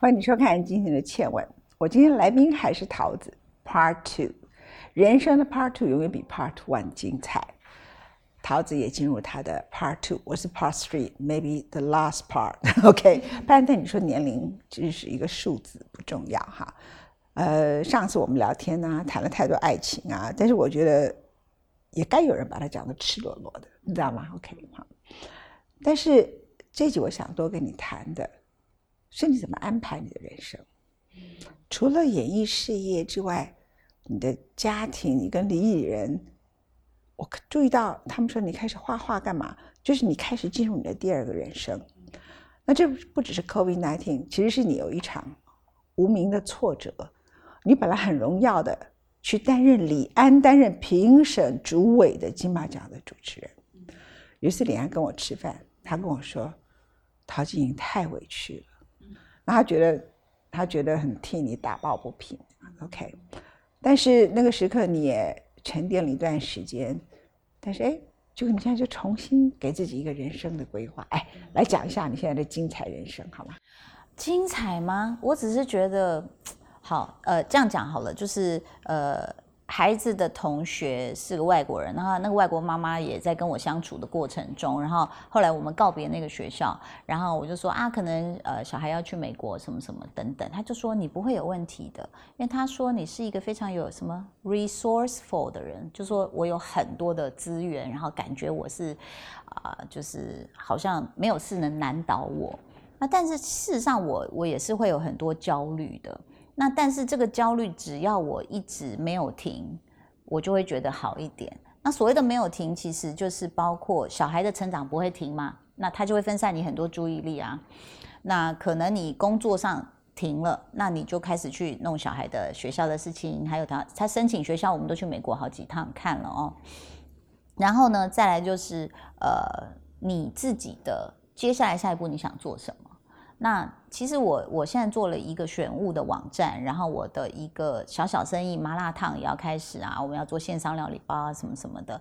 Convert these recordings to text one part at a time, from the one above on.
欢迎你收看今天的《倩问》。我今天来宾还是桃子，Part Two。人生的 Part Two 永远比 Part One 精彩。桃子也进入她的 Part Two，我是 Part Three，maybe the last part。OK，班登，你说年龄只是一个数字，不重要哈。呃，上次我们聊天呢，谈了太多爱情啊，但是我觉得也该有人把它讲的赤裸裸的，你知道吗？OK，好。但是这集我想多跟你谈的。是你怎么安排你的人生？除了演艺事业之外，你的家庭，你跟李艺人，我注意到他们说你开始画画干嘛？就是你开始进入你的第二个人生。那这不只是 COVID-19，其实是你有一场无名的挫折。你本来很荣耀的去担任李安担任评审主委的金马奖的主持人。有一次李安跟我吃饭，他跟我说：“陶晶莹太委屈了。”他觉得，他觉得很替你打抱不平，OK。但是那个时刻你也沉淀了一段时间，但是哎，就你现在就重新给自己一个人生的规划，哎，来讲一下你现在的精彩人生好吗？精彩吗？我只是觉得，好，呃，这样讲好了，就是呃。孩子的同学是个外国人，然后那个外国妈妈也在跟我相处的过程中，然后后来我们告别那个学校，然后我就说啊，可能呃小孩要去美国什么什么等等，他就说你不会有问题的，因为他说你是一个非常有什么 resourceful 的人，就说我有很多的资源，然后感觉我是啊，就是好像没有事能难倒我，那但是事实上我我也是会有很多焦虑的。那但是这个焦虑，只要我一直没有停，我就会觉得好一点。那所谓的没有停，其实就是包括小孩的成长不会停嘛，那他就会分散你很多注意力啊。那可能你工作上停了，那你就开始去弄小孩的学校的事情，还有他他申请学校，我们都去美国好几趟看了哦。然后呢，再来就是呃你自己的接下来下一步你想做什么？那其实我我现在做了一个选物的网站，然后我的一个小小生意麻辣烫也要开始啊，我们要做线上料理包啊什么什么的，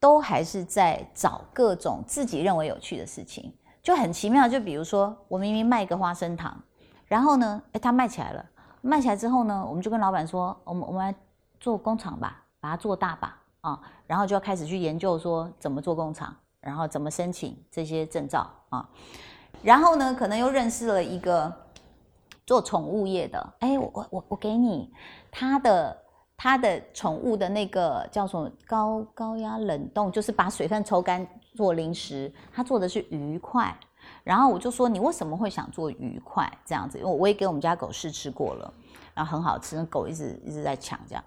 都还是在找各种自己认为有趣的事情，就很奇妙。就比如说我明明卖一个花生糖，然后呢，哎，它卖起来了，卖起来之后呢，我们就跟老板说，我们我们来做工厂吧，把它做大吧，啊，然后就要开始去研究说怎么做工厂，然后怎么申请这些证照啊。然后呢，可能又认识了一个做宠物业的，哎，我我我我给你他的他的宠物的那个叫什么高高压冷冻，就是把水分抽干做零食，他做的是鱼块。然后我就说你为什么会想做鱼块这样子？因为我也给我们家狗试吃过了，然后很好吃，狗一直一直在抢这样。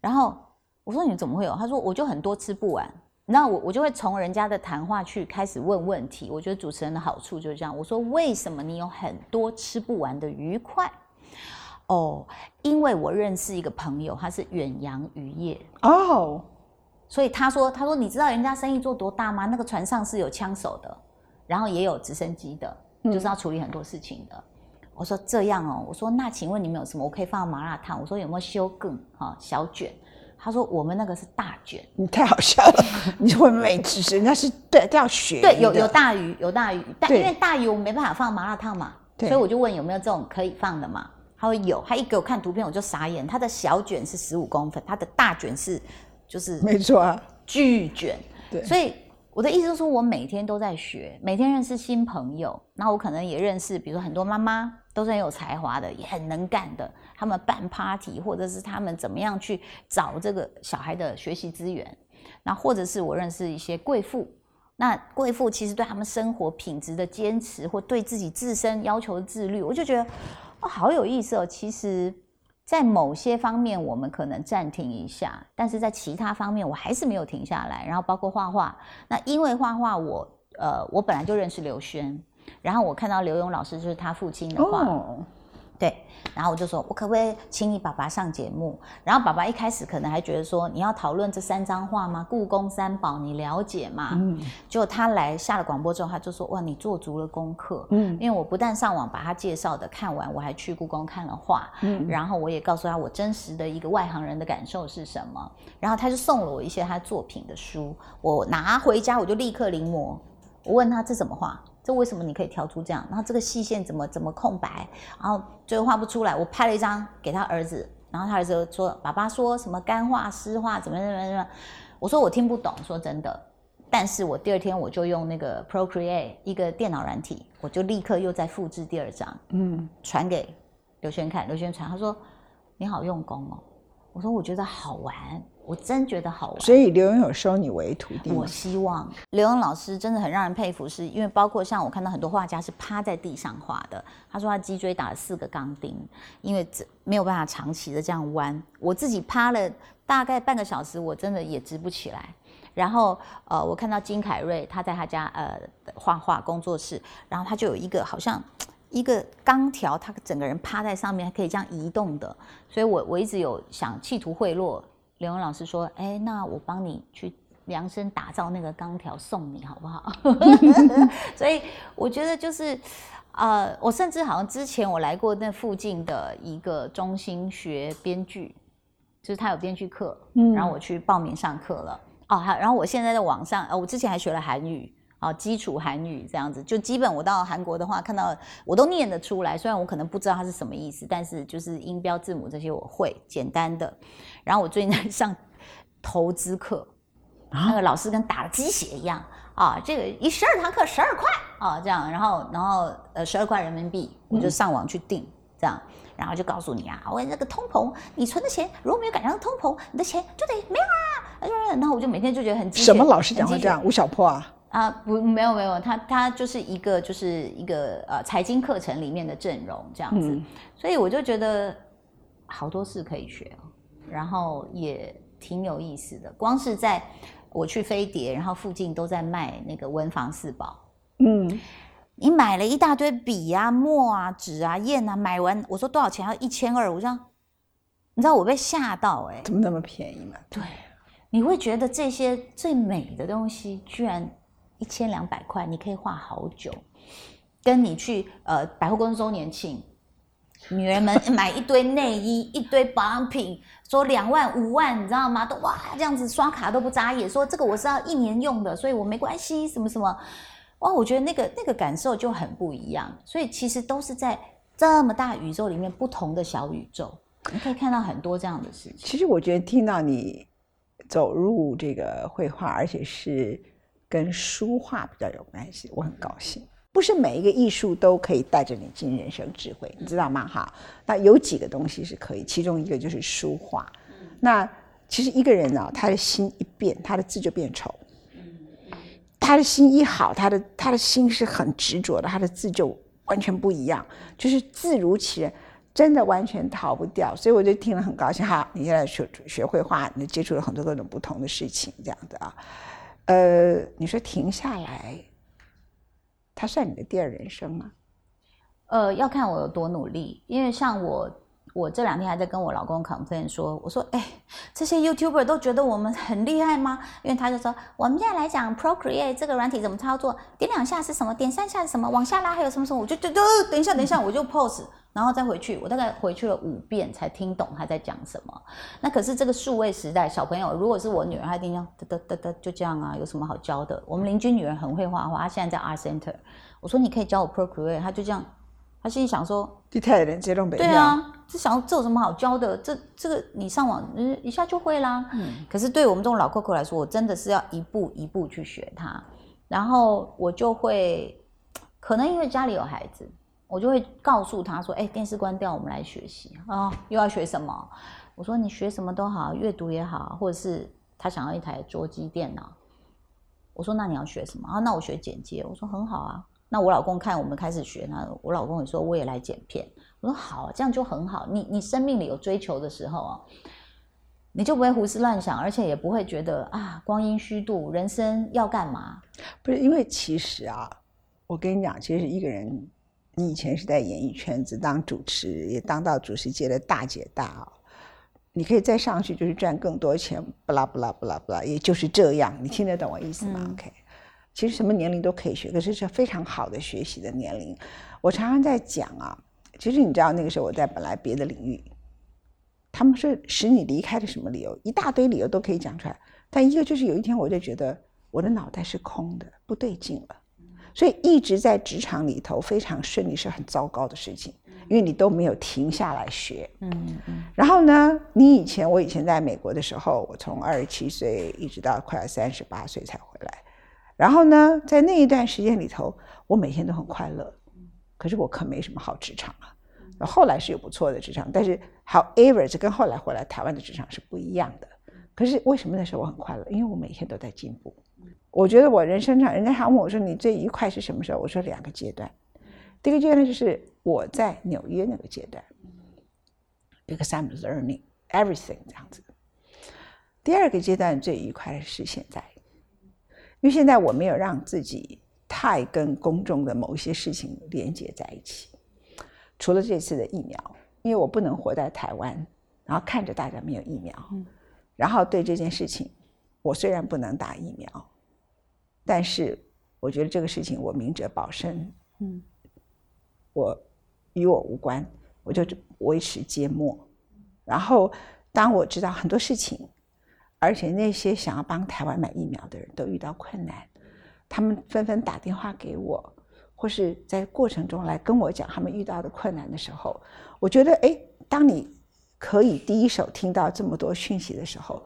然后我说你怎么会有？他说我就很多吃不完。那我我就会从人家的谈话去开始问问题。我觉得主持人的好处就是这样。我说为什么你有很多吃不完的愉快？哦，因为我认识一个朋友，他是远洋渔业哦，所以他说他说你知道人家生意做多大吗？那个船上是有枪手的，然后也有直升机的，就是要处理很多事情的。我说这样哦，我说那请问你们有什么？我可以放麻辣烫。我说有没有修更哈小卷？他说：“我们那个是大卷，你太好笑了。你会没知识，人家是对要学。对，有有大鱼，有大鱼，但因为大鱼我没办法放麻辣烫嘛，所以我就问有没有这种可以放的嘛。他说有，他一给我看图片我就傻眼。他的小卷是十五公分，他的大卷是就是没错啊，巨卷。对，所以我的意思就是说我每天都在学，每天认识新朋友。那我可能也认识，比如说很多妈妈都是很有才华的，也很能干的。”他们办 party，或者是他们怎么样去找这个小孩的学习资源，那或者是我认识一些贵妇，那贵妇其实对他们生活品质的坚持，或对自己自身要求的自律，我就觉得哦，好有意思哦。其实，在某些方面我们可能暂停一下，但是在其他方面我还是没有停下来。然后包括画画，那因为画画，我呃，我本来就认识刘轩，然后我看到刘勇老师就是他父亲的画。对，然后我就说，我可不可以请你爸爸上节目？然后爸爸一开始可能还觉得说，你要讨论这三张画吗？故宫三宝，你了解吗？嗯，就他来下了广播之后，他就说，哇，你做足了功课。嗯，因为我不但上网把他介绍的看完，我还去故宫看了画。嗯，然后我也告诉他我真实的一个外行人的感受是什么。然后他就送了我一些他作品的书，我拿回家我就立刻临摹。我问他这怎么画？这为什么你可以调出这样？然后这个细线怎么怎么空白？然后最后画不出来。我拍了一张给他儿子，然后他儿子说：“爸爸说什么干画湿画怎么怎么怎么？”我说我听不懂，说真的。但是我第二天我就用那个 Procreate 一个电脑软体，我就立刻又再复制第二张，嗯，传给刘轩看。刘轩传，他说：“你好用功哦。”我说：“我觉得好玩。”我真觉得好玩，所以刘墉有收你为徒弟。我希望刘墉老师真的很让人佩服，是因为包括像我看到很多画家是趴在地上画的。他说他脊椎打了四个钢钉，因为这没有办法长期的这样弯。我自己趴了大概半个小时，我真的也直不起来。然后呃，我看到金凯瑞他在他家呃画画工作室，然后他就有一个好像一个钢条，他整个人趴在上面还可以这样移动的。所以我我一直有想企图贿赂。刘文老师说：“哎，那我帮你去量身打造那个钢条送你好不好？” 所以我觉得就是，呃，我甚至好像之前我来过那附近的一个中心学编剧，就是他有编剧课，嗯，然后我去报名上课了。哦，还然后我现在在网上，呃，我之前还学了韩语，啊，基础韩语这样子，就基本我到韩国的话，看到我都念得出来，虽然我可能不知道它是什么意思，但是就是音标字母这些我会简单的。然后我最近在上投资课，那个老师跟打了鸡血一样啊！这个一十二堂课十二块啊，这样，然后然后呃十二块人民币，我就上网去订这样，然后就告诉你啊，我那个通膨，你存的钱如果没有赶上通膨，你的钱就得没有啊！然后我就每天就觉得很什么老师讲的这样？吴小破啊？啊不没有没有，他他就是一个就是一个呃财经课程里面的阵容这样子，所以我就觉得好多事可以学哦。然后也挺有意思的，光是在我去飞碟，然后附近都在卖那个文房四宝。嗯，你买了一大堆笔啊、墨啊、纸啊、砚啊，买完我说多少钱？要一千二。我说，你知道我被吓到哎，怎么那么便宜嘛？对，你会觉得这些最美的东西居然一千两百块，你可以画好久。跟你去呃百货公司周年庆。女人们买一堆内衣，一堆保养品，说两万五万，你知道吗？都哇这样子刷卡都不眨眼，说这个我是要一年用的，所以我没关系，什么什么，哇，我觉得那个那个感受就很不一样。所以其实都是在这么大宇宙里面不同的小宇宙，你可以看到很多这样的事情。其实我觉得听到你走入这个绘画，而且是跟书画比较有关系，我很高兴。不是每一个艺术都可以带着你进人生智慧，你知道吗？哈，那有几个东西是可以，其中一个就是书画。那其实一个人呢，他的心一变，他的字就变丑。他的心一好，他的他的心是很执着的，他的字就完全不一样，就是字如其人，真的完全逃不掉。所以我就听了很高兴。哈，你现在学学绘画，你接触了很多各种不同的事情，这样的啊。呃，你说停下来。它算你的第二人生吗？呃，要看我有多努力。因为像我，我这两天还在跟我老公 complain 说，我说，哎，这些 YouTuber 都觉得我们很厉害吗？因为他就说，我们现在来讲 Procreate 这个软体怎么操作，点两下是什么，点三下是什么，往下拉还有什么什么，我就就就等一下，等一下，我就 pose，然后再回去，我大概回去了五遍才听懂他在讲什么。那可是这个数位时代，小朋友如果是我女儿，她一定要嘚嘚嘚嘚就这样啊，有什么好教的？我们邻居女儿很会画画，她现在在 Art Center。我说你可以教我 Procreate，她就这样，他心里想说，地太人接龙北对啊，这想这有什么好教的？这这个你上网嗯一下就会啦。嗯，可是对我们这种老 Coco 来说，我真的是要一步一步去学它。然后我就会，可能因为家里有孩子，我就会告诉他说，哎，电视关掉，我们来学习啊。又要学什么？我说你学什么都好，阅读也好，或者是他想要一台桌机电脑，我说那你要学什么啊？那我学剪接。我说很好啊。那我老公看我们开始学，那我老公也说我也来剪片。我说好，这样就很好。你你生命里有追求的时候啊，你就不会胡思乱想，而且也不会觉得啊光阴虚度，人生要干嘛？不是因为其实啊，我跟你讲，其实一个人，你以前是在演艺圈子当主持，也当到主持界的大姐大啊，你可以再上去就是赚更多钱，不啦不啦不啦不啦，也就是这样。你听得懂我意思吗？OK。其实什么年龄都可以学，可是是非常好的学习的年龄。我常常在讲啊，其实你知道那个时候我在本来别的领域，他们是使你离开的什么理由，一大堆理由都可以讲出来。但一个就是有一天我就觉得我的脑袋是空的，不对劲了。所以一直在职场里头非常顺利是很糟糕的事情，因为你都没有停下来学。嗯嗯。然后呢，你以前我以前在美国的时候，我从二十七岁一直到快要三十八岁才回来。然后呢，在那一段时间里头，我每天都很快乐。可是我可没什么好职场啊。后来是有不错的职场，但是 however 这跟后来回来台湾的职场是不一样的。可是为什么那时候我很快乐？因为我每天都在进步。我觉得我人生上，人家还问我说：“你最愉快是什么时候？”我说：“两个阶段。第一个阶段就是我在纽约那个阶段，because I'm learning everything 这样子。第二个阶段最愉快的是现在，因为现在我没有让自己太跟公众的某一些事情连接在一起。除了这次的疫苗，因为我不能活在台湾，然后看着大家没有疫苗，然后对这件事情，我虽然不能打疫苗。但是我觉得这个事情我明哲保身，嗯，我与我无关，我就维持缄默。然后当我知道很多事情，而且那些想要帮台湾买疫苗的人都遇到困难，他们纷纷打电话给我，或是在过程中来跟我讲他们遇到的困难的时候，我觉得，哎，当你可以第一手听到这么多讯息的时候，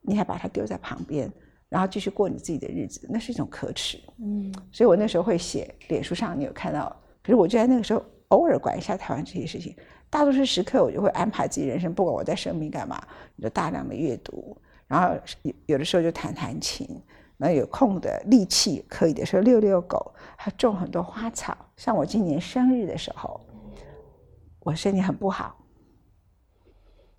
你还把它丢在旁边。然后继续过你自己的日子，那是一种可耻。嗯，所以我那时候会写脸书上，你有看到？可是我就在那个时候偶尔管一下台湾这些事情。大多数时刻，我就会安排自己人生，不管我在生病干嘛，就大量的阅读，然后有有的时候就弹弹琴，那有空的力气可以的时候遛遛狗，还种很多花草。像我今年生日的时候，我身体很不好。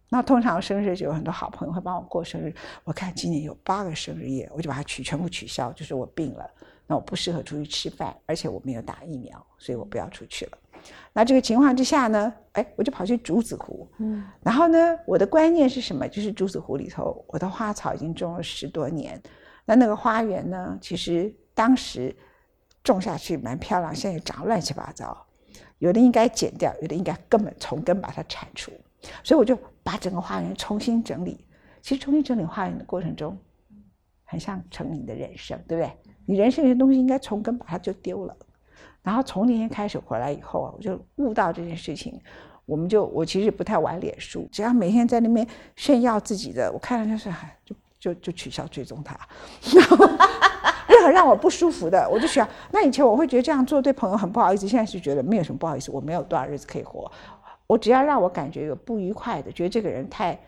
那通常生日就有很多好朋友会帮我过生日。我看今年有八个生日夜，我就把它取全部取消，就是我病了，那我不适合出去吃饭，而且我没有打疫苗，所以我不要出去了。那这个情况之下呢，哎，我就跑去竹子湖。嗯。然后呢，我的观念是什么？就是竹子湖里头，我的花草已经种了十多年。那那个花园呢，其实当时种下去蛮漂亮，现在长乱七八糟，有的应该剪掉，有的应该根本从根把它铲除。所以我就把整个花园重新整理。其实重新整理花园的过程中，很像成你的人生，对不对？你人生有些东西应该从根把它就丢了。然后从那天开始回来以后啊，我就悟到这件事情。我们就我其实不太玩脸书，只要每天在那边炫耀自己的，我看了就是就就就取消追踪他。然后任何让我不舒服的，我就想，那以前我会觉得这样做对朋友很不好意思，现在是觉得没有什么不好意思，我没有多少日子可以活。我只要让我感觉有不愉快的，觉得这个人太，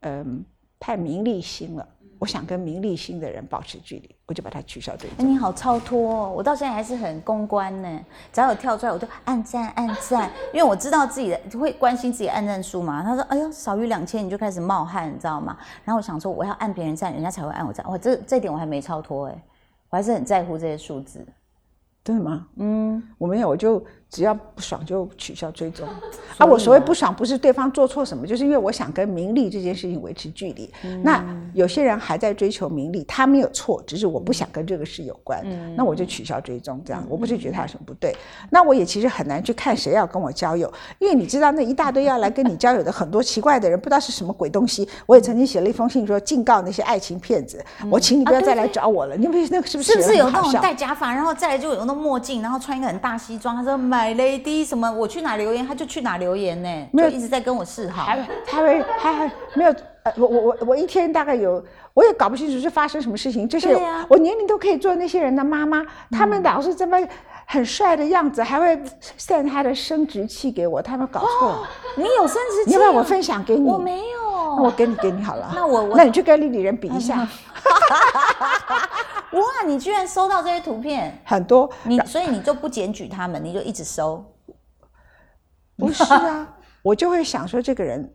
嗯，太名利心了。我想跟名利心的人保持距离，我就把它取消这个。你好超脱，哦，我到现在还是很公关呢。只要有跳出来，我就按赞按赞，因为我知道自己的会关心自己按赞数嘛。他说：“哎呦，少于两千你就开始冒汗，你知道吗？”然后我想说，我要按别人赞，人家才会按我赞。哇，这这点我还没超脱哎，我还是很在乎这些数字。对吗？嗯，我没有，我就。只要不爽就取消追踪 啊！我所谓不爽，不是对方做错什么，就是因为我想跟名利这件事情维持距离。那有些人还在追求名利，他没有错，只是我不想跟这个事有关。那我就取消追踪，这样我不是觉得他有什么不对。那我也其实很难去看谁要跟我交友，因为你知道那一大堆要来跟你交友的很多奇怪的人，不知道是什么鬼东西。我也曾经写了一封信说警告那些爱情骗子，我请你不要再来找我了。你们那个是不是？是不是有那种戴假发，然后再来就有那墨镜，然后穿一个很大西装，他说买。My lady，什么？我去哪留言，他就去哪留言呢？没有一直在跟我示好。还他会他还没有？呃，我我我我一天大概有，我也搞不清楚是发生什么事情。就是我年龄都可以做那些人的妈妈，他们老是这么很帅的样子，还会 send 他的生殖器给我，他们搞错。你有生殖器？你要不要我分享给你？我没有。那我给你给你好了。那我那你去跟丽丽人比一下。哇！你居然收到这些图片，很多。你所以你就不检举他们，你就一直收？不是啊，我就会想说，这个人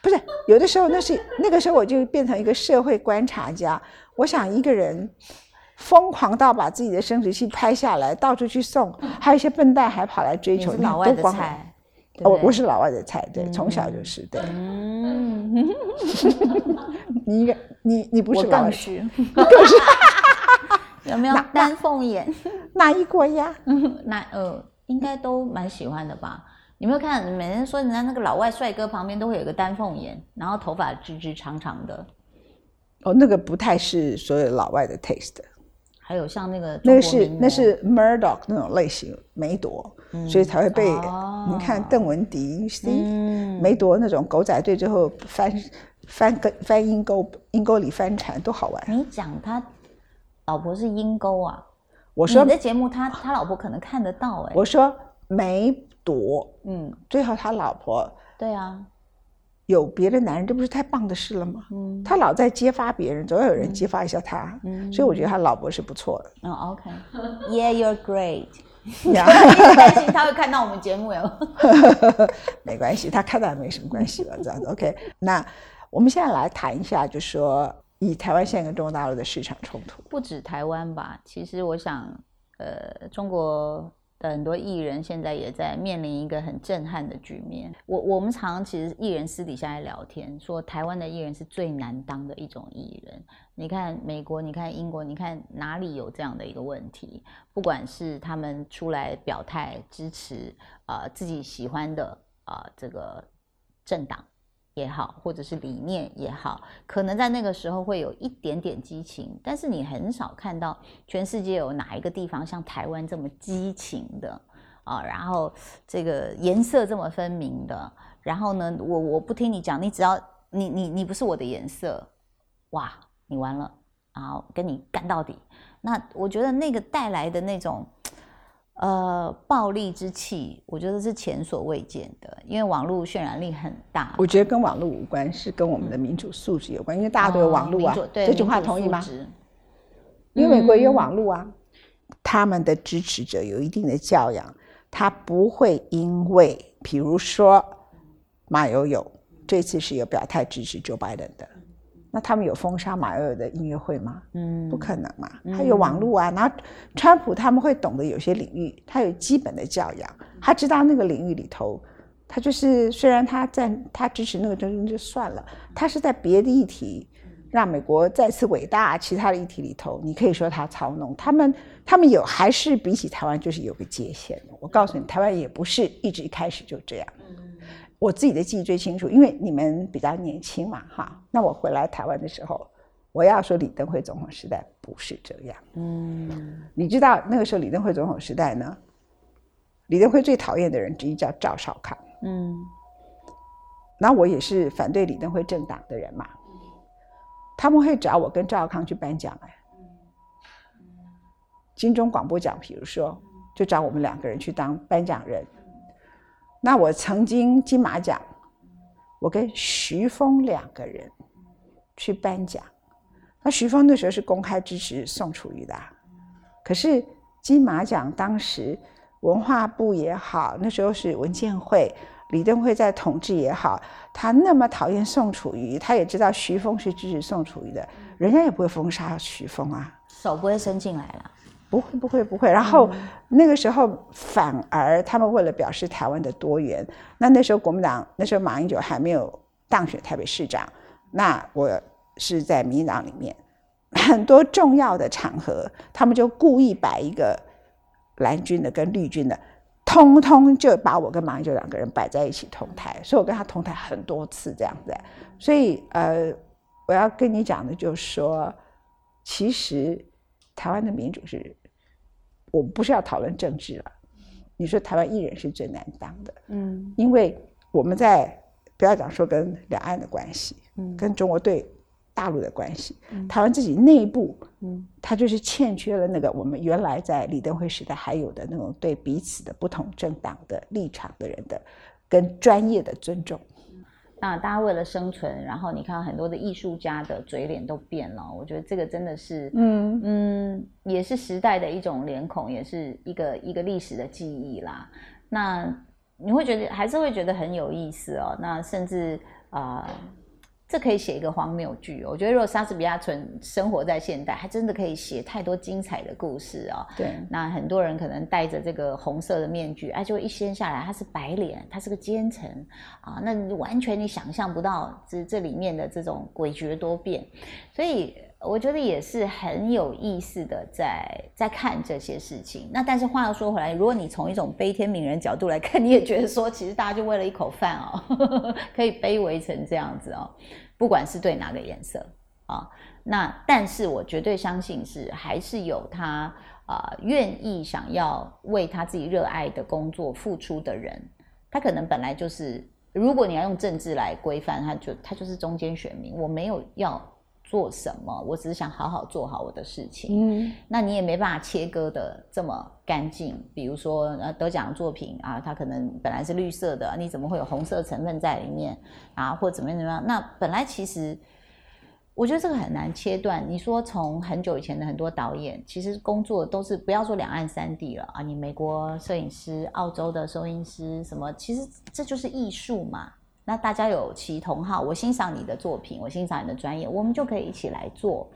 不是有的时候，那是那个时候我就变成一个社会观察家。我想一个人疯狂到把自己的生殖器拍下来，到处去送，还有一些笨蛋还跑来追求，老外的菜。我不是老外的菜，对，从小就是对。嗯，你应该，你你不是老外，更是。有没有丹凤眼？哪一国呀？那呃，应该都蛮喜欢的吧？有没有看？每人说人家那个老外帅哥旁边都会有个丹凤眼，然后头发直直长长的。哦，那个不太是所有老外的 taste。还有像那个那个是那是 Murdoch 那种类型梅朵，所以才会被、哦你看邓文迪嗯梅朵那种狗仔队最后翻翻跟翻阴沟阴沟里翻船多好玩。你讲他老婆是阴沟啊？我说你的节目他他老婆可能看得到哎、我说梅朵嗯，最后他老婆对啊，有别的男人，这不是太棒的事了吗？嗯他老在揭发别人，总要有人揭发一下他，嗯所以我觉得他老婆是不错的。嗯，OK，Yeah，you're great。呀一直担心他会看到我们节目哟。没关系，他看到也没什么关系吧，这样子 OK。那我们现在来谈一下，就是说以台湾现在跟中国大陆的市场冲突。不止台湾吧，其实我想，呃，中国的很多艺人现在也在面临一个很震撼的局面。我我们常其实艺人私底下来聊天，说台湾的艺人是最难当的一种艺人。你看美国，你看英国，你看哪里有这样的一个问题？不管是他们出来表态支持啊、自己喜欢的啊、呃这个政党。也好，或者是理念也好，可能在那个时候会有一点点激情，但是你很少看到全世界有哪一个地方像台湾这么激情的啊，然后这个颜色这么分明的，然后呢，我我不听你讲，你只要你你你不是我的颜色，哇，你完了，然后跟你干到底。那我觉得那个带来的那种。呃，暴力之气，我觉得是前所未见的，因为网络渲染力很大。我觉得跟网络无关，是跟我们的民主素质有关，因为大家都有网络啊。哦对这句话同意吗？因为美国也有网络啊，他们的支持者有一定的教养，他不会因为，比如说马友友这次是有表态支持 Joe Biden 的，那他们有封杀马友友的音乐会吗？嗯不可能嘛，他有网络啊。然后川普他们会懂得有些领域，他有基本的教养，他知道那个领域里头，他就是虽然他在他支持那个东西就算了，他是在别的议题让美国再次伟大，其他的议题里头，你可以说他操弄他们，他们有还是比起台湾就是有个界限的。我告诉你，台湾也不是一直一开始就这样。我自己的记忆最清楚，因为你们比较年轻嘛，哈。那我回来台湾的时候，我要说李登辉总统时代不是这样。嗯你知道那个时候李登辉总统时代呢，李登辉最讨厌的人之一叫赵少康。嗯那我也是反对李登辉政党的人嘛，他们会找我跟赵少康去颁奖哎，金钟广播奖，比如说，就找我们两个人去当颁奖人。那我曾经金马奖，我跟徐峰两个人去颁奖，那徐峰那时候是公开支持宋楚瑜的，可是金马奖当时文化部也好，那时候是文建会。李登辉在统治也好，他那么讨厌宋楚瑜，他也知道徐峰是支持宋楚瑜的，人家也不会封杀徐峰啊，手不会伸进来了。不会不会不会。然后、那个时候反而他们为了表示台湾的多元，那那时候国民党那时候马英九还没有当选台北市长，那我是在民进党里面很多重要的场合，他们就故意摆一个蓝军的跟绿军的。通通就把我跟马英九两个人摆在一起同台，所以我跟他同台很多次这样子。所以呃，我要跟你讲的就是说，其实台湾的民主是，我不是要讨论政治了。你说台湾艺人是最难当的，嗯因为我们在不要讲说跟两岸的关系，嗯跟中国对大陆的关系，台湾自己内部，嗯它就是欠缺了那个我们原来在李登辉时代还有的那种对彼此的不同政党的立场的人的跟专业的尊重。那大家为了生存，然后你看到很多的艺术家的嘴脸都变了，我觉得这个真的是，嗯嗯，也是时代的一种脸孔，也是一个一个历史的记忆啦。那你会觉得还是会觉得很有意思哦。那甚至啊、呃这可以写一个荒谬剧哦。我觉得如果莎士比亚存生活在现代，还真的可以写太多精彩的故事哦。对，那很多人可能戴着这个红色的面具，哎，就一掀下来，他是白脸，他是个奸臣啊，那你完全你想象不到这这里面的这种诡谲多变，所以我觉得也是很有意思的在在看这些事情。那但是话又说回来，如果你从一种悲天悯人角度来看，你也觉得说，其实大家就为了一口饭哦，可以卑微成这样子哦，不管是对哪个颜色。啊。那但是我绝对相信是还是有他啊愿意想要为他自己热爱的工作付出的人，他可能本来就是，如果你要用政治来规范，他就他就是中间选民，我没有要。做什么？我只是想好好做好我的事情。嗯，那你也没办法切割的这么干净。比如说，呃，得奖作品啊，它可能本来是绿色的，你怎么会有红色成分在里面啊？或怎么样怎么样？那本来其实，我觉得这个很难切断。你说从很久以前的很多导演，其实工作都是不要说两岸三地了啊，你美国摄影师、澳洲的收音师什么，其实这就是艺术嘛。那大家有其同好，我欣赏你的作品，我欣赏你的专业，我们就可以一起来做。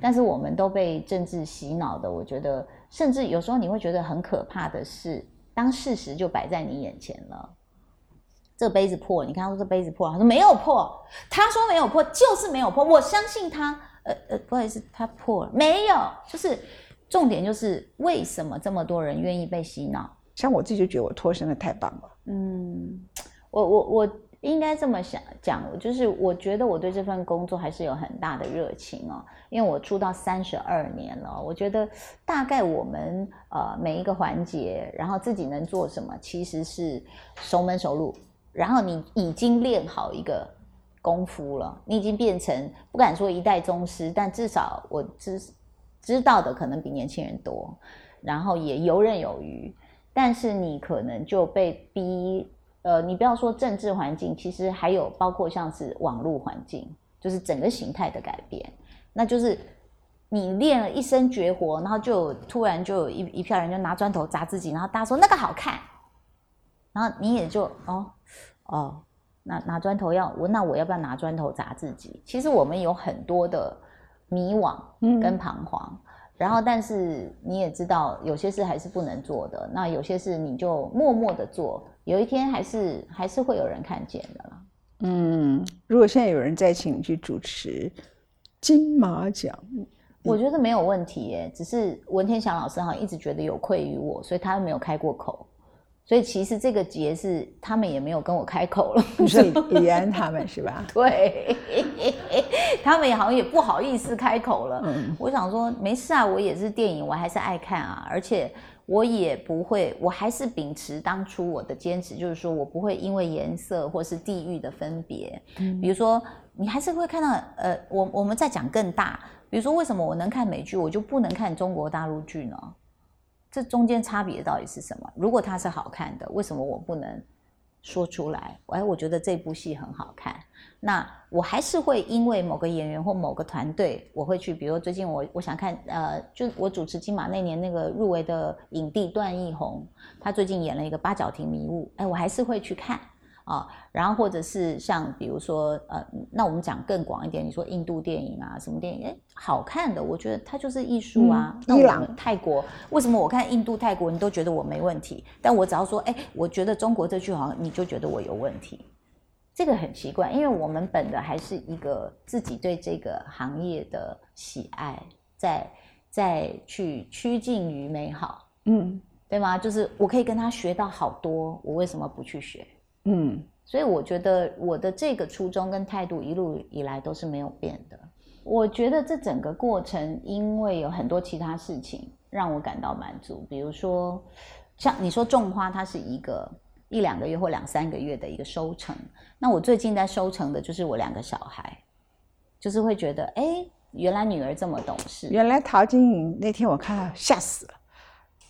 但是我们都被政治洗脑的，我觉得，甚至有时候你会觉得很可怕的是，当事实就摆在你眼前了，这杯子破，你看他说这杯子破，他说没有破，他说没有破，就是没有破，我相信他。呃呃，不好意思，他破了，没有，就是重点就是为什么这么多人愿意被洗脑？像我自己就觉得我脱身的太棒了。嗯，我我我。应该这么想讲，就是我觉得我对这份工作还是有很大的热情哦，因为我出道三十二年了，我觉得大概我们呃每一个环节，然后自己能做什么，其实是熟门熟路，然后你已经练好一个功夫了，你已经变成不敢说一代宗师，但至少我知知道的可能比年轻人多，然后也游刃有余，但是你可能就被逼。呃，你不要说政治环境，其实还有包括像是网络环境，就是整个形态的改变。那就是你练了一身绝活，然后就突然就有一一票人就拿砖头砸自己，然后大家说那个好看，然后你也就哦哦，那拿砖头要我，那我要不要拿砖头砸自己？其实我们有很多的迷惘跟彷徨。然后，但是你也知道，有些事还是不能做的。那有些事你就默默的做，有一天还是还是会有人看见的啦。嗯，如果现在有人再请你去主持金马奖，我觉得没有问题耶。只是文天祥老师好像一直觉得有愧于我，所以他没有开过口。所以其实这个节是他们也没有跟我开口了，是李安他们是吧？对，他们也好像也不好意思开口了。我想说没事啊，我也是电影，我还是爱看啊，而且我也不会，我还是秉持当初我的坚持，就是说我不会因为颜色或是地域的分别，比如说你还是会看到，呃，我我们在讲更大，比如说为什么我能看美剧，我就不能看中国大陆剧呢？这中间差别到底是什么？如果它是好看的，为什么我不能说出来？哎，我觉得这部戏很好看，那我还是会因为某个演员或某个团队，我会去，比如最近我我想看，呃，就我主持金马那年那个入围的影帝段奕宏，他最近演了一个八角亭迷雾，哎，我还是会去看。啊，然后或者是像比如说，呃，那我们讲更广一点，你说印度电影啊，什么电影？哎，好看的，我觉得它就是艺术啊。伊朗、泰国，为什么我看印度、泰国你都觉得我没问题？但我只要说，哎，我觉得中国这句好像你就觉得我有问题，这个很奇怪，因为我们本的还是一个自己对这个行业的喜爱，在在去趋近于美好，嗯，对吗？就是我可以跟他学到好多，我为什么不去学？嗯，所以我觉得我的这个初衷跟态度一路以来都是没有变的。我觉得这整个过程，因为有很多其他事情让我感到满足，比如说像你说种花，它是一个一两个月或两三个月的一个收成。那我最近在收成的就是我两个小孩，就是会觉得，哎，原来女儿这么懂事。原来陶晶莹那天我看到吓死了，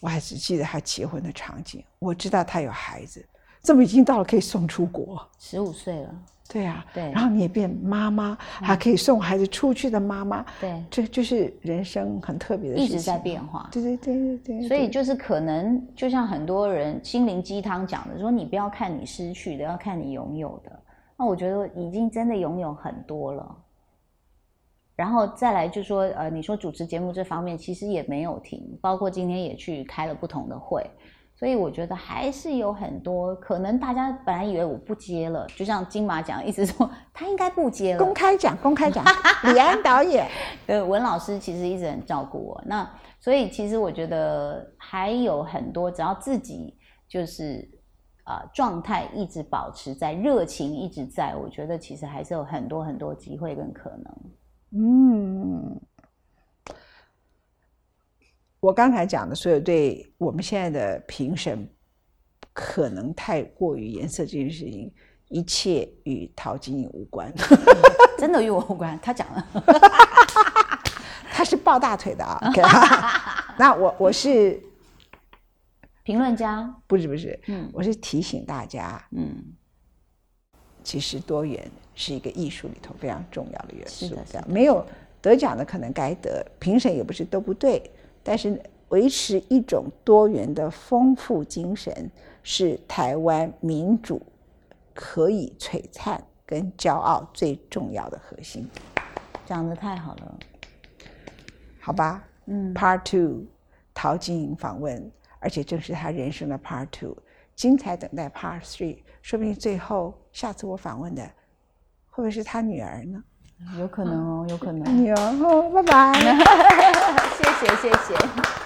我还只记得她结婚的场景，我知道她有孩子。这么已经到了可以送出国，十五岁了，对啊，对，然后你也变妈妈，还可以送孩子出去的妈妈，对，这就是人生很特别的事情，一直在变化，对对对对对。所以就是可能就像很多人心灵鸡汤讲的，说你不要看你失去的，要看你拥有的。那我觉得已经真的拥有很多了。然后再来就说，呃，你说主持节目这方面其实也没有停，包括今天也去开了不同的会。所以我觉得还是有很多可能，大家本来以为我不接了，就像金马奖一直说他应该不接了。公开讲，公开讲，李安导演，对文老师其实一直很照顾我。那所以其实我觉得还有很多，只要自己就是啊状态一直保持在，热情一直在，我觉得其实还是有很多很多机会跟可能。嗯，我刚才讲的所有对我们现在的评审可能太过于颜色这件事情，一切与陶晶莹无关。真的与我无关，他讲了。他是抱大腿的啊。那我我是评论家，不是不是，嗯我是提醒大家，嗯，其实多元是一个艺术里头非常重要的元素没有得奖的可能该得，评审也不是都不对，但是维持一种多元的丰富精神是台湾民主可以璀璨跟骄傲最重要的核心，讲的太好了。好吧？嗯，Part Two，陶晶莹访问，而且正是他人生的 Part Two，精彩等待 Part Three，说不定最后下次我访问的会不会是他女儿呢？有可能哦，有可能。女儿哦，拜拜。谢谢，